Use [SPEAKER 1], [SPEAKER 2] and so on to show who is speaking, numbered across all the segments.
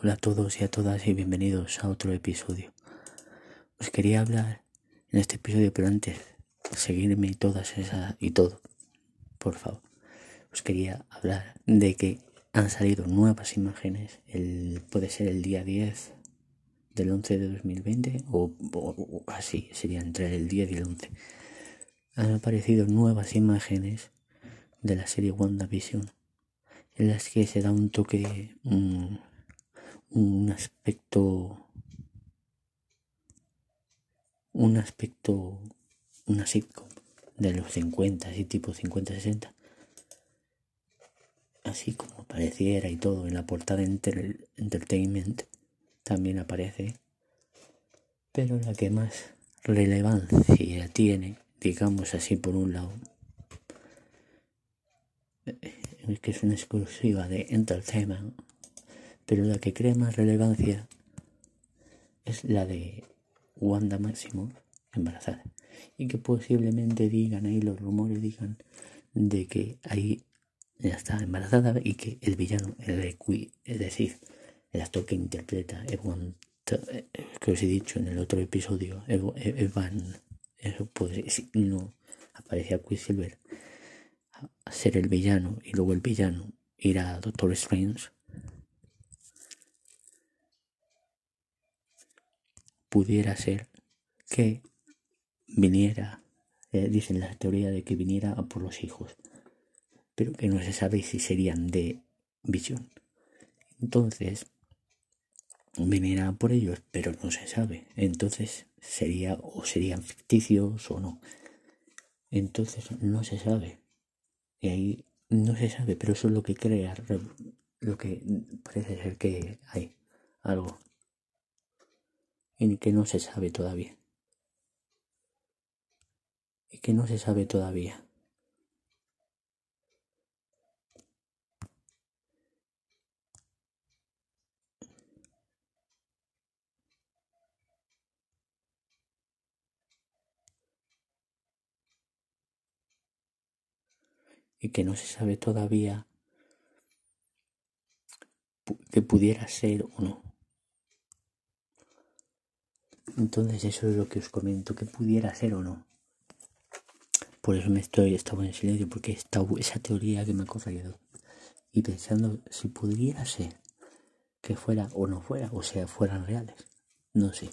[SPEAKER 1] Hola a todos y a todas y bienvenidos a otro episodio. Os quería hablar en este episodio, pero antes, seguirme y todas esas y todo, por favor. Os quería hablar de que han salido nuevas imágenes, puede ser el día 10 del 11 de 2020 o, o así, sería entre el 10 y el 11. Han aparecido nuevas imágenes de la serie WandaVision en las que se da un toque, un, un aspecto, un aspecto, una sitcom de los 50, así tipo 50-60, así como apareciera y todo en la portada Enter Entertainment también aparece, pero la que más relevancia tiene, digamos así por un lado, que es una exclusiva de Entertainment, pero la que crea más relevancia es la de Wanda Máximo embarazada. Y que posiblemente digan ahí los rumores digan de que ahí ya está embarazada y que el villano, el es decir, el actor que interpreta Evan, que os he dicho en el otro episodio, Evan, eso puede, no aparecía Quicksilver a ser el villano y luego el villano ir a Doctor Strange, pudiera ser que viniera, eh, dicen la teoría de que viniera por los hijos, pero que no se sabe si serían de visión. Entonces, viniera por ellos, pero no se sabe. Entonces, sería o serían ficticios o no. Entonces, no se sabe. Y ahí no se sabe, pero eso es lo que crea, lo que parece ser que hay algo en que no se sabe todavía. Y que no se sabe todavía. y que no se sabe todavía que pudiera ser o no. Entonces eso es lo que os comento, que pudiera ser o no. Por eso me estoy, estaba en silencio, porque está esa teoría que me ha corrido. Y pensando si pudiera ser que fuera o no fuera, o sea, fueran reales. No sé.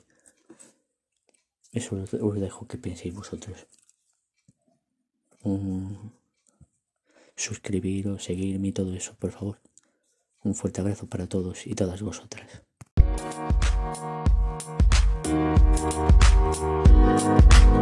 [SPEAKER 1] Eso os dejo que penséis vosotros. suscribiros, seguirme y todo eso, por favor. Un fuerte abrazo para todos y todas vosotras. Thank you.